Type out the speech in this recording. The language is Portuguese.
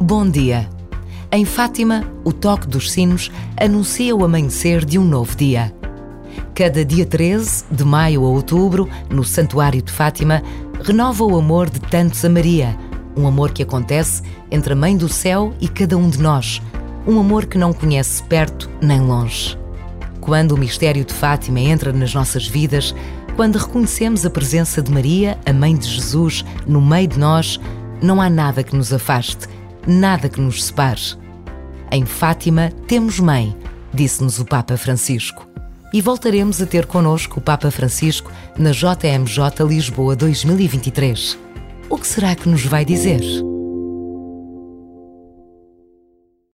Bom dia. Em Fátima, o toque dos sinos anuncia o amanhecer de um novo dia. Cada dia 13, de maio a outubro, no Santuário de Fátima, renova o amor de tantos a Maria, um amor que acontece entre a Mãe do Céu e cada um de nós, um amor que não conhece perto nem longe. Quando o mistério de Fátima entra nas nossas vidas, quando reconhecemos a presença de Maria, a Mãe de Jesus, no meio de nós, não há nada que nos afaste nada que nos separe. Em Fátima temos mãe, disse-nos o Papa Francisco. E voltaremos a ter connosco o Papa Francisco na JMJ Lisboa 2023. O que será que nos vai dizer?